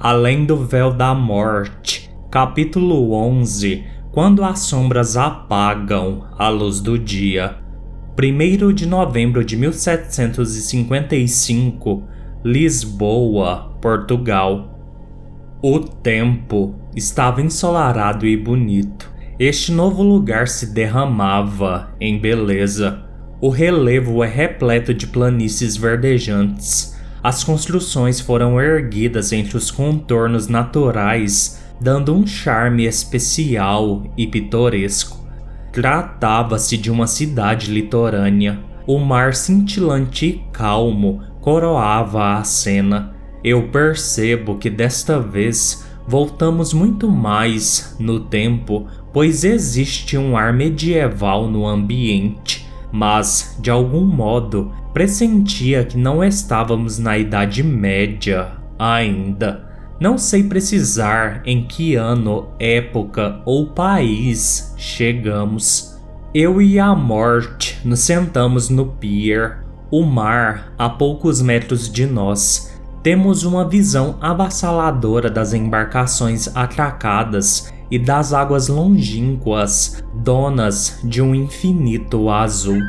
Além do Véu da Morte, capítulo 11 Quando as sombras apagam a luz do dia. 1 de novembro de 1755, Lisboa, Portugal. O tempo estava ensolarado e bonito. Este novo lugar se derramava em beleza. O relevo é repleto de planícies verdejantes. As construções foram erguidas entre os contornos naturais, dando um charme especial e pitoresco. Tratava-se de uma cidade litorânea. O mar cintilante e calmo coroava a cena. Eu percebo que desta vez voltamos muito mais no tempo, pois existe um ar medieval no ambiente, mas de algum modo pressentia que não estávamos na Idade Média ainda. Não sei precisar em que ano, época ou país chegamos. Eu e a morte nos sentamos no pier, o mar a poucos metros de nós temos uma visão avassaladora das embarcações atracadas e das águas longínquas, donas de um infinito azul.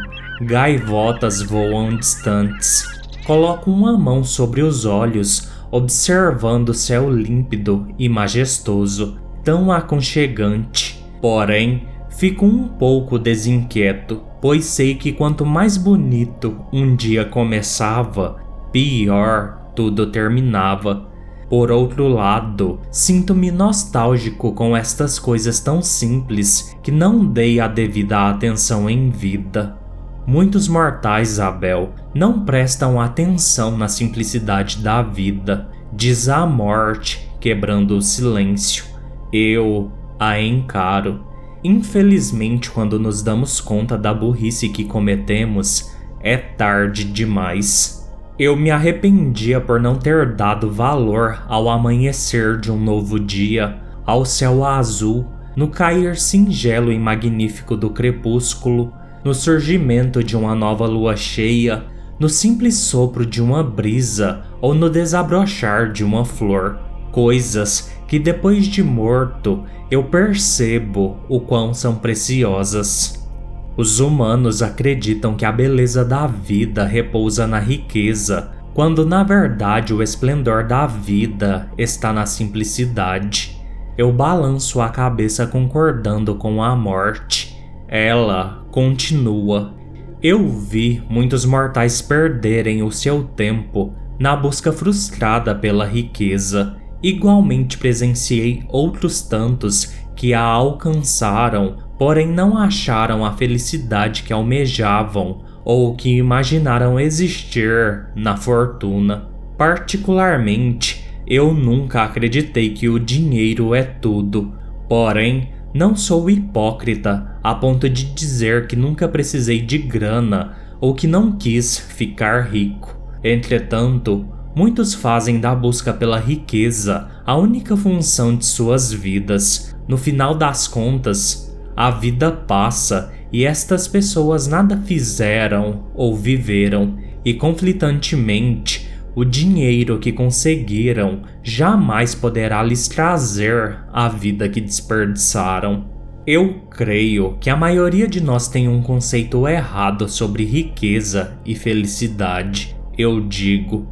Gaivotas voam distantes. Coloco uma mão sobre os olhos, observando o céu límpido e majestoso, tão aconchegante. Porém, fico um pouco desinquieto, pois sei que quanto mais bonito um dia começava, pior tudo terminava. Por outro lado, sinto-me nostálgico com estas coisas tão simples que não dei a devida atenção em vida. Muitos mortais, Abel, não prestam atenção na simplicidade da vida, diz a morte, quebrando o silêncio. Eu a encaro. Infelizmente, quando nos damos conta da burrice que cometemos, é tarde demais. Eu me arrependia por não ter dado valor ao amanhecer de um novo dia, ao céu azul, no cair singelo e magnífico do crepúsculo, no surgimento de uma nova lua cheia, no simples sopro de uma brisa ou no desabrochar de uma flor. Coisas que depois de morto eu percebo o quão são preciosas. Os humanos acreditam que a beleza da vida repousa na riqueza, quando na verdade o esplendor da vida está na simplicidade. Eu balanço a cabeça concordando com a morte. Ela continua. Eu vi muitos mortais perderem o seu tempo na busca frustrada pela riqueza. Igualmente presenciei outros tantos que a alcançaram porém não acharam a felicidade que almejavam ou que imaginaram existir na fortuna. Particularmente, eu nunca acreditei que o dinheiro é tudo, porém, não sou hipócrita a ponto de dizer que nunca precisei de grana ou que não quis ficar rico. Entretanto, muitos fazem da busca pela riqueza a única função de suas vidas. No final das contas, a vida passa e estas pessoas nada fizeram ou viveram, e conflitantemente, o dinheiro que conseguiram jamais poderá lhes trazer a vida que desperdiçaram. Eu creio que a maioria de nós tem um conceito errado sobre riqueza e felicidade. Eu digo,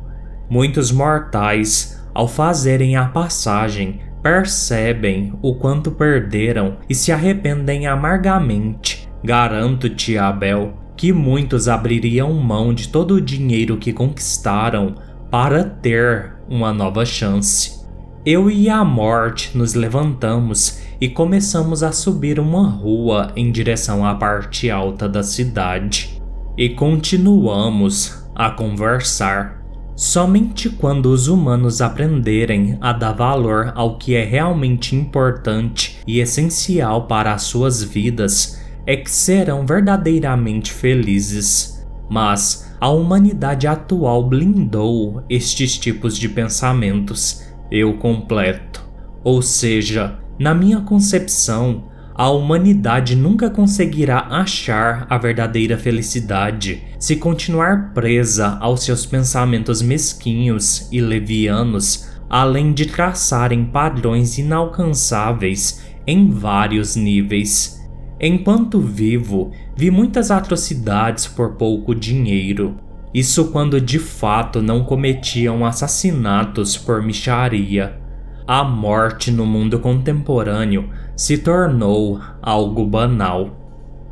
muitos mortais, ao fazerem a passagem, percebem o quanto perderam e se arrependem amargamente. Garanto-te, Abel, que muitos abririam mão de todo o dinheiro que conquistaram para ter uma nova chance. Eu e a morte nos levantamos e começamos a subir uma rua em direção à parte alta da cidade. E continuamos a conversar. Somente quando os humanos aprenderem a dar valor ao que é realmente importante e essencial para as suas vidas é que serão verdadeiramente felizes. Mas a humanidade atual blindou estes tipos de pensamentos. Eu completo. Ou seja, na minha concepção, a humanidade nunca conseguirá achar a verdadeira felicidade se continuar presa aos seus pensamentos mesquinhos e levianos além de traçarem padrões inalcançáveis em vários níveis. Enquanto vivo, vi muitas atrocidades por pouco dinheiro. Isso quando de fato não cometiam assassinatos por micharia. A morte no mundo contemporâneo se tornou algo banal.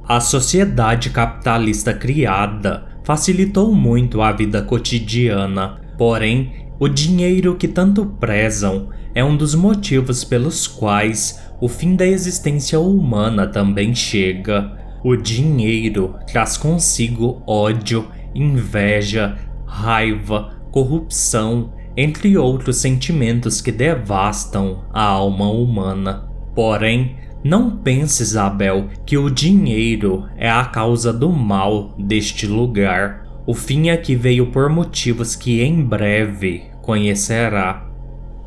A sociedade capitalista criada facilitou muito a vida cotidiana, porém o dinheiro que tanto prezam é um dos motivos pelos quais o fim da existência humana também chega. O dinheiro traz consigo ódio, inveja, raiva, corrupção, entre outros sentimentos que devastam a alma humana. Porém, não pense, Isabel, que o dinheiro é a causa do mal deste lugar. O fim aqui veio por motivos que em breve conhecerá.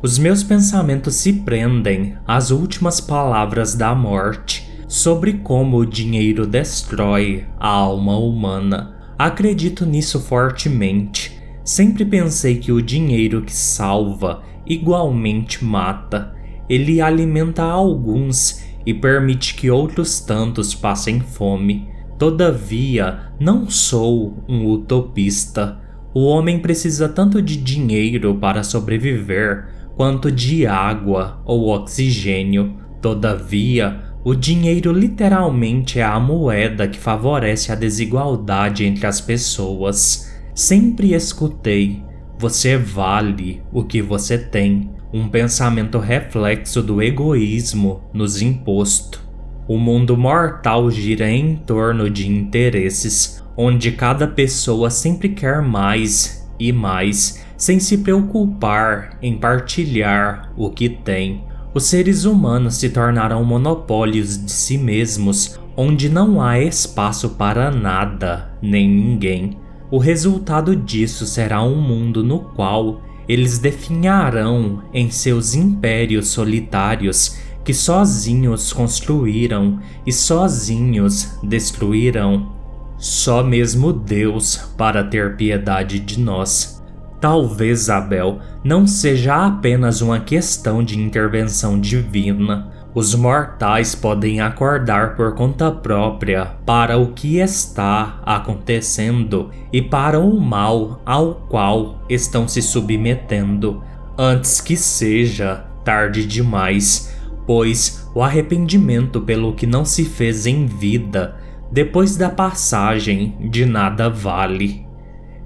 Os meus pensamentos se prendem às últimas palavras da morte sobre como o dinheiro destrói a alma humana. Acredito nisso fortemente. Sempre pensei que o dinheiro que salva igualmente mata. Ele alimenta alguns e permite que outros tantos passem fome. Todavia, não sou um utopista. O homem precisa tanto de dinheiro para sobreviver quanto de água ou oxigênio. Todavia, o dinheiro literalmente é a moeda que favorece a desigualdade entre as pessoas. Sempre escutei: você vale o que você tem. Um pensamento reflexo do egoísmo nos imposto. O mundo mortal gira em torno de interesses, onde cada pessoa sempre quer mais e mais, sem se preocupar em partilhar o que tem. Os seres humanos se tornarão monopólios de si mesmos, onde não há espaço para nada nem ninguém. O resultado disso será um mundo no qual eles definharão em seus impérios solitários que sozinhos construíram e sozinhos destruirão. Só mesmo Deus para ter piedade de nós. Talvez Abel não seja apenas uma questão de intervenção divina. Os mortais podem acordar por conta própria para o que está acontecendo e para o mal ao qual estão se submetendo, antes que seja tarde demais pois o arrependimento pelo que não se fez em vida, depois da passagem, de nada vale.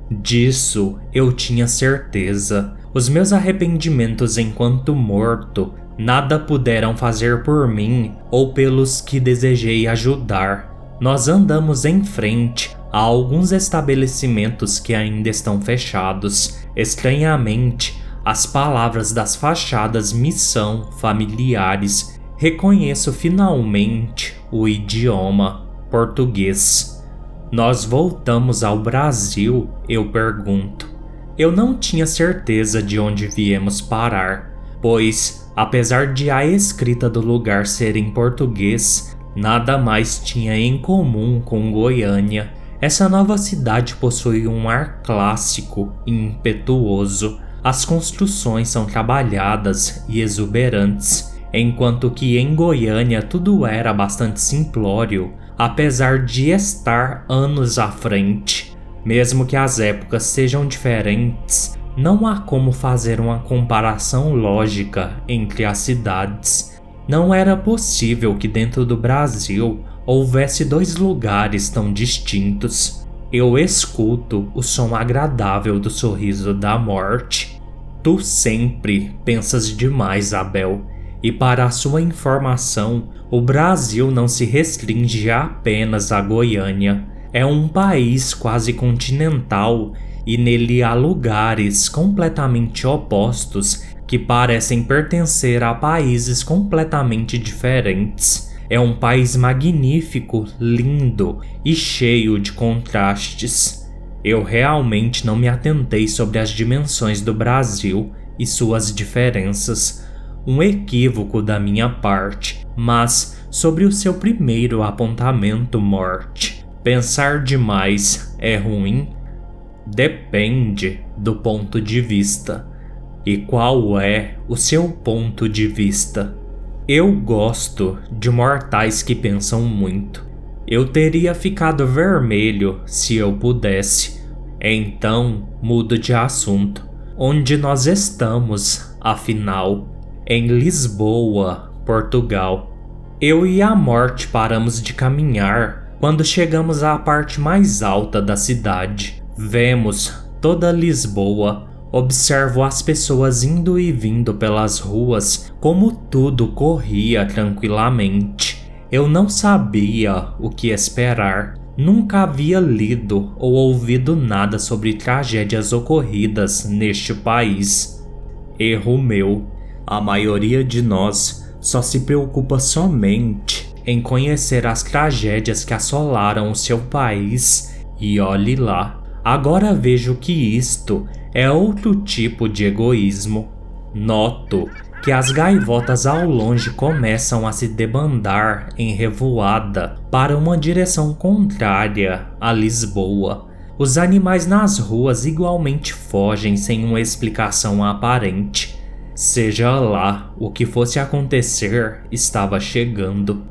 Disso eu tinha certeza. Os meus arrependimentos enquanto morto nada puderam fazer por mim ou pelos que desejei ajudar. Nós andamos em frente a alguns estabelecimentos que ainda estão fechados. Estranhamente, as palavras das fachadas me são familiares. Reconheço finalmente o idioma português. Nós voltamos ao Brasil, eu pergunto. Eu não tinha certeza de onde viemos parar, pois, apesar de a escrita do lugar ser em português, nada mais tinha em comum com Goiânia. Essa nova cidade possui um ar clássico e impetuoso as construções são trabalhadas e exuberantes, enquanto que em Goiânia tudo era bastante simplório, apesar de estar anos à frente. Mesmo que as épocas sejam diferentes, não há como fazer uma comparação lógica entre as cidades. Não era possível que dentro do Brasil houvesse dois lugares tão distintos. Eu escuto o som agradável do sorriso da morte Tu sempre pensas demais, Abel. E para sua informação, o Brasil não se restringe apenas a Goiânia. É um país quase continental e nele há lugares completamente opostos que parecem pertencer a países completamente diferentes. É um país magnífico, lindo e cheio de contrastes. Eu realmente não me atentei sobre as dimensões do Brasil e suas diferenças, um equívoco da minha parte, mas sobre o seu primeiro apontamento, morte. Pensar demais é ruim? Depende do ponto de vista. E qual é o seu ponto de vista? Eu gosto de mortais que pensam muito. Eu teria ficado vermelho se eu pudesse. Então, mudo de assunto. Onde nós estamos, afinal? Em Lisboa, Portugal. Eu e a morte paramos de caminhar quando chegamos à parte mais alta da cidade. Vemos toda Lisboa Observo as pessoas indo e vindo pelas ruas como tudo corria tranquilamente. Eu não sabia o que esperar. Nunca havia lido ou ouvido nada sobre tragédias ocorridas neste país. Erro meu. A maioria de nós só se preocupa somente em conhecer as tragédias que assolaram o seu país e olhe lá. Agora vejo que isto é outro tipo de egoísmo. Noto que as gaivotas ao longe começam a se debandar em revoada para uma direção contrária a Lisboa. Os animais nas ruas igualmente fogem sem uma explicação aparente. Seja lá o que fosse acontecer, estava chegando.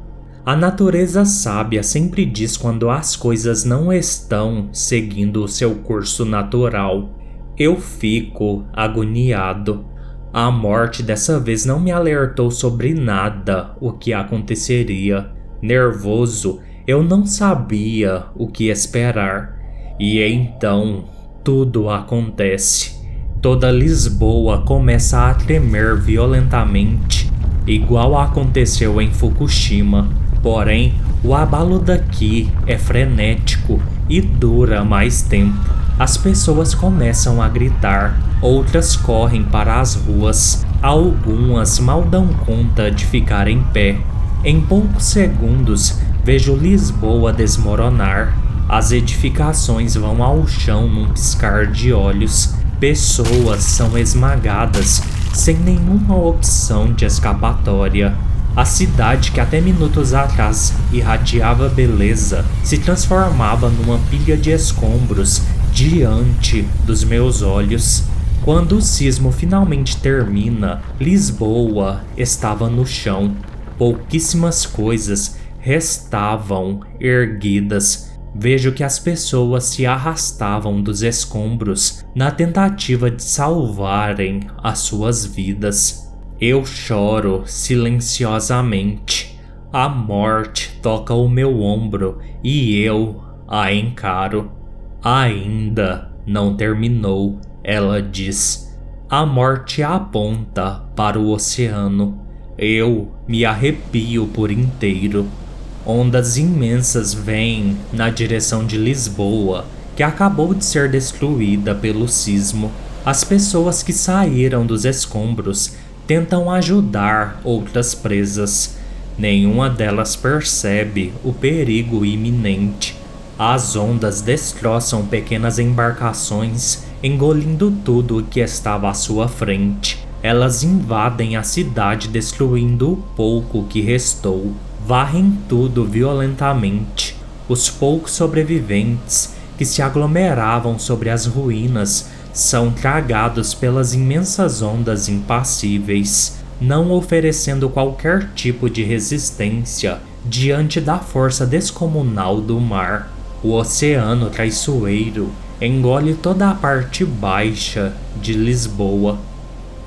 A natureza sábia sempre diz quando as coisas não estão seguindo o seu curso natural. Eu fico agoniado. A morte dessa vez não me alertou sobre nada o que aconteceria. Nervoso, eu não sabia o que esperar. E então tudo acontece. Toda Lisboa começa a tremer violentamente, igual aconteceu em Fukushima. Porém, o abalo daqui é frenético e dura mais tempo. As pessoas começam a gritar, outras correm para as ruas, algumas mal dão conta de ficar em pé. Em poucos segundos, vejo Lisboa desmoronar. As edificações vão ao chão num piscar de olhos. Pessoas são esmagadas sem nenhuma opção de escapatória. A cidade que até minutos atrás irradiava beleza se transformava numa pilha de escombros diante dos meus olhos. Quando o sismo finalmente termina, Lisboa estava no chão. Pouquíssimas coisas restavam erguidas. Vejo que as pessoas se arrastavam dos escombros na tentativa de salvarem as suas vidas. Eu choro silenciosamente. A morte toca o meu ombro e eu a encaro. Ainda não terminou, ela diz. A morte aponta para o oceano. Eu me arrepio por inteiro. Ondas imensas vêm na direção de Lisboa, que acabou de ser destruída pelo sismo. As pessoas que saíram dos escombros tentam ajudar outras presas. Nenhuma delas percebe o perigo iminente. As ondas destroçam pequenas embarcações, engolindo tudo o que estava à sua frente. Elas invadem a cidade, destruindo o pouco que restou. Varrem tudo violentamente. Os poucos sobreviventes que se aglomeravam sobre as ruínas são tragados pelas imensas ondas impassíveis, não oferecendo qualquer tipo de resistência diante da força descomunal do mar. O oceano traiçoeiro engole toda a parte baixa de Lisboa.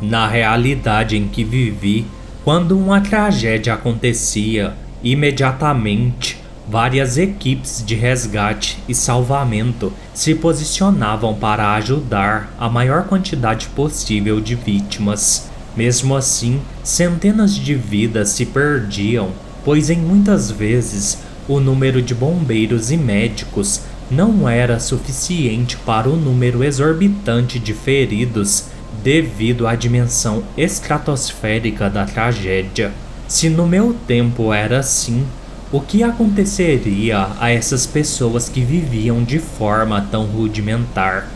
Na realidade em que vivi, quando uma tragédia acontecia, imediatamente várias equipes de resgate e salvamento se posicionavam para ajudar a maior quantidade possível de vítimas. Mesmo assim, centenas de vidas se perdiam, pois em muitas vezes o número de bombeiros e médicos não era suficiente para o número exorbitante de feridos devido à dimensão estratosférica da tragédia. Se no meu tempo era assim, o que aconteceria a essas pessoas que viviam de forma tão rudimentar?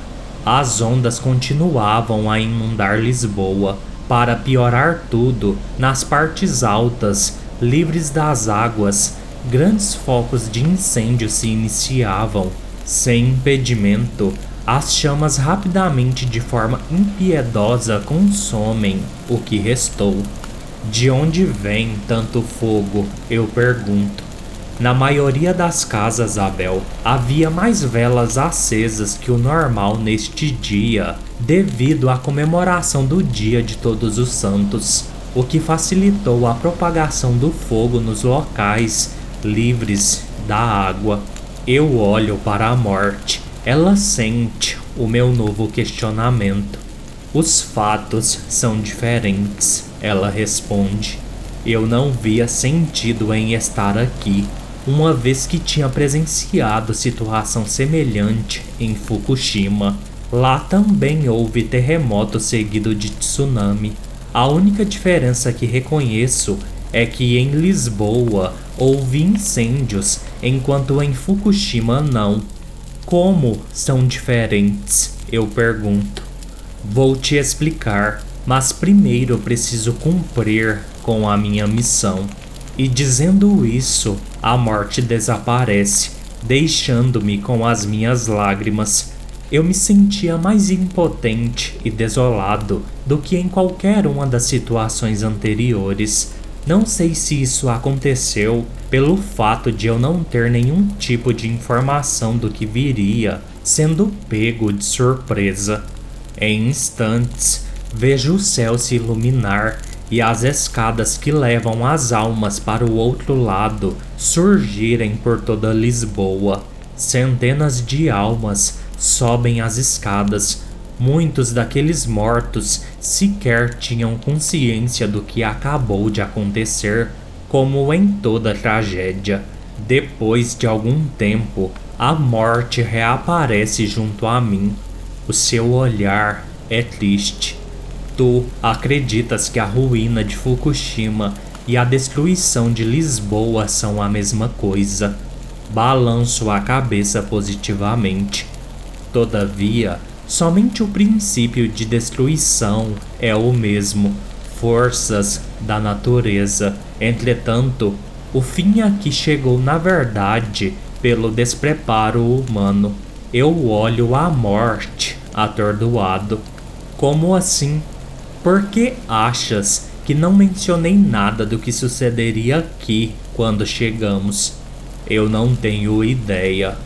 As ondas continuavam a inundar Lisboa. Para piorar tudo, nas partes altas, livres das águas, grandes focos de incêndio se iniciavam. Sem impedimento, As chamas rapidamente, de forma impiedosa, consomem o que restou. De onde vem tanto fogo? Eu pergunto. Na maioria das casas, Abel, havia mais velas acesas que o normal neste dia, devido à comemoração do Dia de Todos os Santos, o que facilitou a propagação do fogo nos locais livres da água. Eu olho para a morte. Ela sente o meu novo questionamento. Os fatos são diferentes, ela responde. Eu não via sentido em estar aqui uma vez que tinha presenciado situação semelhante em Fukushima. Lá também houve terremoto seguido de tsunami. A única diferença que reconheço é que em Lisboa houve incêndios, enquanto em Fukushima não. Como são diferentes? Eu pergunto. Vou te explicar, mas primeiro preciso cumprir com a minha missão. E dizendo isso, a morte desaparece, deixando-me com as minhas lágrimas. Eu me sentia mais impotente e desolado do que em qualquer uma das situações anteriores. Não sei se isso aconteceu pelo fato de eu não ter nenhum tipo de informação do que viria, sendo pego de surpresa. Em instantes, vejo o céu se iluminar e as escadas que levam as almas para o outro lado surgirem por toda Lisboa. Centenas de almas sobem as escadas. Muitos daqueles mortos sequer tinham consciência do que acabou de acontecer, como em toda tragédia. Depois de algum tempo, a morte reaparece junto a mim. O seu olhar é triste Tu acreditas que a ruína de Fukushima e a destruição de Lisboa são a mesma coisa. Balanço a cabeça positivamente. Todavia, somente o princípio de destruição é o mesmo, forças da natureza. Entretanto, o fim aqui chegou na verdade pelo despreparo humano. Eu olho a morte atordoado. Como assim? Por que achas que não mencionei nada do que sucederia aqui quando chegamos? Eu não tenho ideia.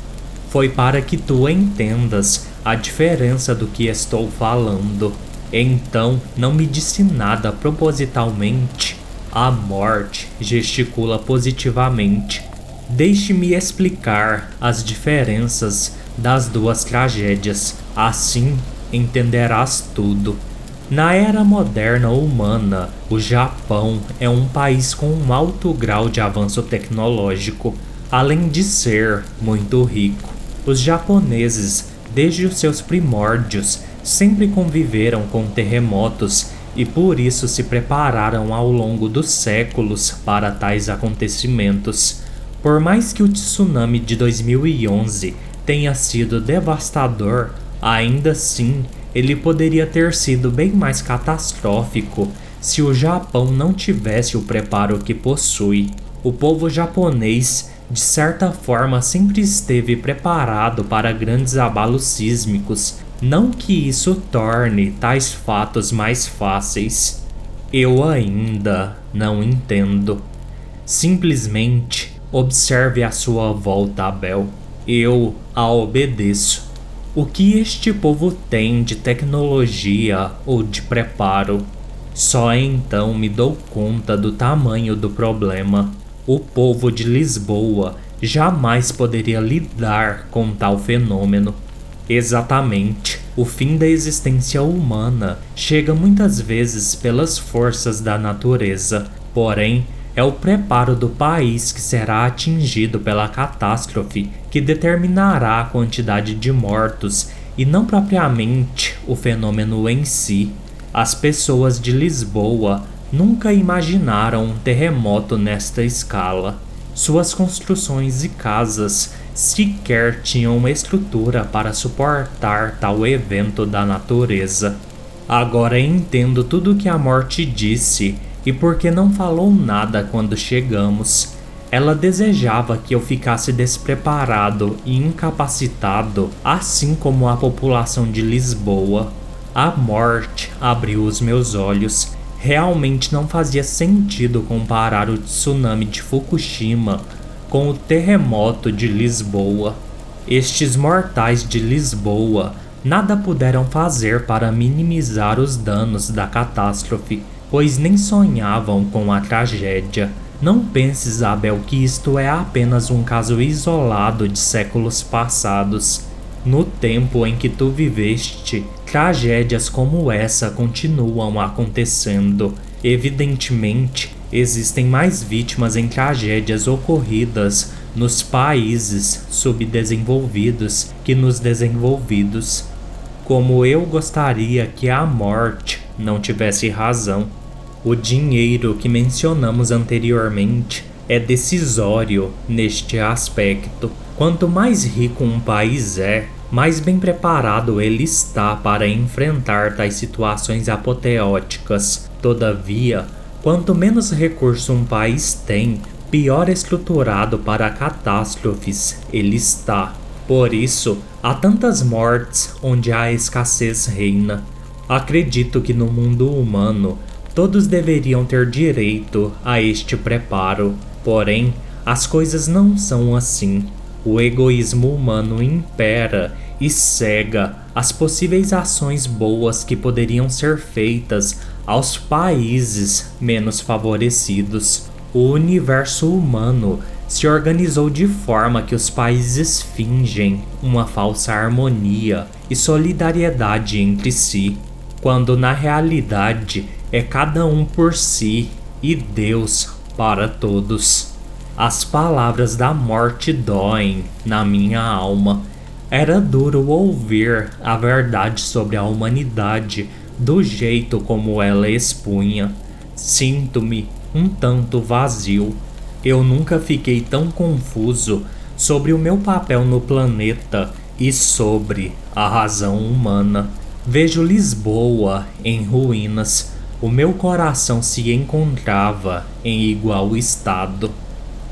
Foi para que tu entendas a diferença do que estou falando. Então, não me disse nada propositalmente. A morte gesticula positivamente. Deixe-me explicar as diferenças das duas tragédias. Assim entenderás tudo. Na era moderna humana, o Japão é um país com um alto grau de avanço tecnológico, além de ser muito rico. Os japoneses, desde os seus primórdios, sempre conviveram com terremotos e por isso se prepararam ao longo dos séculos para tais acontecimentos. Por mais que o tsunami de 2011 tenha sido devastador, ainda assim ele poderia ter sido bem mais catastrófico se o Japão não tivesse o preparo que possui. O povo japonês, de certa forma, sempre esteve preparado para grandes abalos sísmicos, não que isso torne tais fatos mais fáceis. Eu ainda não entendo. Simplesmente observe a sua volta, Abel. Eu a obedeço. O que este povo tem de tecnologia ou de preparo? Só então me dou conta do tamanho do problema. O povo de Lisboa jamais poderia lidar com tal fenômeno. Exatamente, o fim da existência humana chega muitas vezes pelas forças da natureza, porém, é o preparo do país que será atingido pela catástrofe que determinará a quantidade de mortos e não propriamente o fenômeno em si. As pessoas de Lisboa nunca imaginaram um terremoto nesta escala. Suas construções e casas sequer tinham uma estrutura para suportar tal evento da natureza. Agora entendo tudo o que a morte disse e porque não falou nada quando chegamos. Ela desejava que eu ficasse despreparado e incapacitado, assim como a população de Lisboa. A morte abriu os meus olhos. Realmente não fazia sentido comparar o tsunami de Fukushima com o terremoto de Lisboa. Estes mortais de Lisboa nada puderam fazer para minimizar os danos da catástrofe, pois nem sonhavam com a tragédia. Não pense, Isabel, que isto é apenas um caso isolado de séculos passados. No tempo em que tu viveste, tragédias como essa continuam acontecendo. Evidentemente, existem mais vítimas em tragédias ocorridas nos países subdesenvolvidos que nos desenvolvidos. Como eu gostaria que a morte não tivesse razão. O dinheiro que mencionamos anteriormente é decisório neste aspecto. Quanto mais rico um país é, mais bem preparado ele está para enfrentar tais situações apoteóticas. Todavia, quanto menos recurso um país tem, pior estruturado para catástrofes ele está. Por isso, há tantas mortes onde a escassez reina. Acredito que no mundo humano Todos deveriam ter direito a este preparo, porém, as coisas não são assim. O egoísmo humano impera e cega as possíveis ações boas que poderiam ser feitas aos países menos favorecidos. O universo humano se organizou de forma que os países fingem uma falsa harmonia e solidariedade entre si, quando na realidade é cada um por si e Deus para todos. As palavras da morte doem na minha alma. Era duro ouvir a verdade sobre a humanidade do jeito como ela expunha. Sinto-me um tanto vazio. Eu nunca fiquei tão confuso sobre o meu papel no planeta e sobre a razão humana. Vejo Lisboa em ruínas o meu coração se encontrava em igual estado.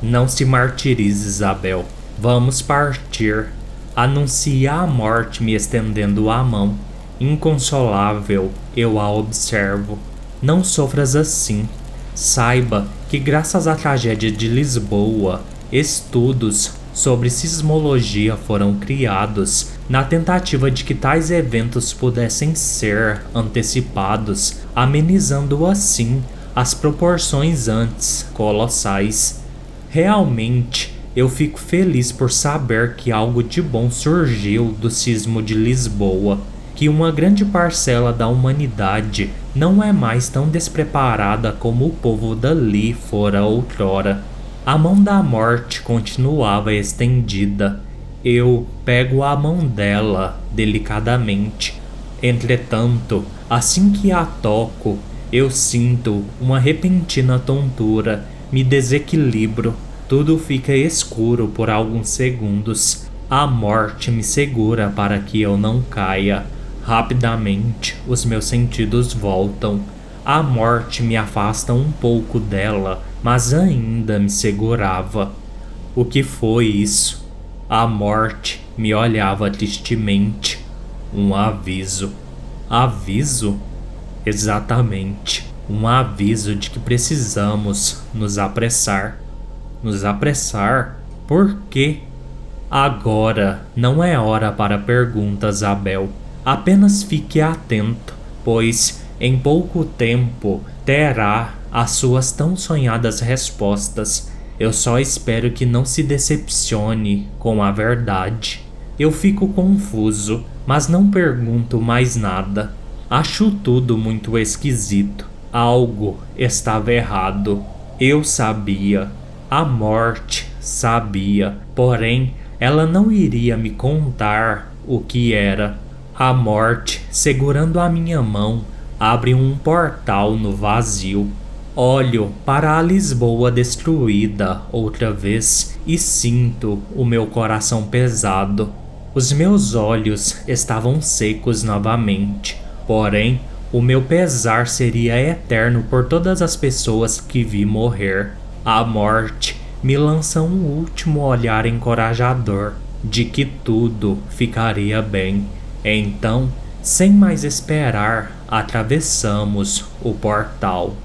Não se martirize, Isabel. Vamos partir. Anuncia a morte me estendendo a mão. Inconsolável, eu a observo. Não sofras assim. Saiba que, graças à tragédia de Lisboa, estudos sobre sismologia foram criados na tentativa de que tais eventos pudessem ser antecipados, amenizando assim as proporções antes colossais. Realmente, eu fico feliz por saber que algo de bom surgiu do sismo de Lisboa, que uma grande parcela da humanidade não é mais tão despreparada como o povo dali fora outrora. A mão da morte continuava estendida. Eu pego a mão dela delicadamente. Entretanto, assim que a toco, eu sinto uma repentina tontura, me desequilibro, tudo fica escuro por alguns segundos. A morte me segura para que eu não caia. Rapidamente, os meus sentidos voltam. A morte me afasta um pouco dela mas ainda me segurava. O que foi isso? A morte me olhava tristemente. Um aviso. Aviso? Exatamente. Um aviso de que precisamos nos apressar. Nos apressar? Por quê? Agora não é hora para perguntas, Abel. Apenas fique atento, pois em pouco tempo terá as suas tão sonhadas respostas. Eu só espero que não se decepcione com a verdade. Eu fico confuso, mas não pergunto mais nada. Acho tudo muito esquisito. Algo estava errado. Eu sabia. A morte sabia. Porém, ela não iria me contar o que era. A morte, segurando a minha mão, abre um portal no vazio. Olho para a Lisboa destruída outra vez e sinto o meu coração pesado. Os meus olhos estavam secos novamente, porém, o meu pesar seria eterno por todas as pessoas que vi morrer. A morte me lança um último olhar encorajador de que tudo ficaria bem. Então, sem mais esperar, atravessamos o portal.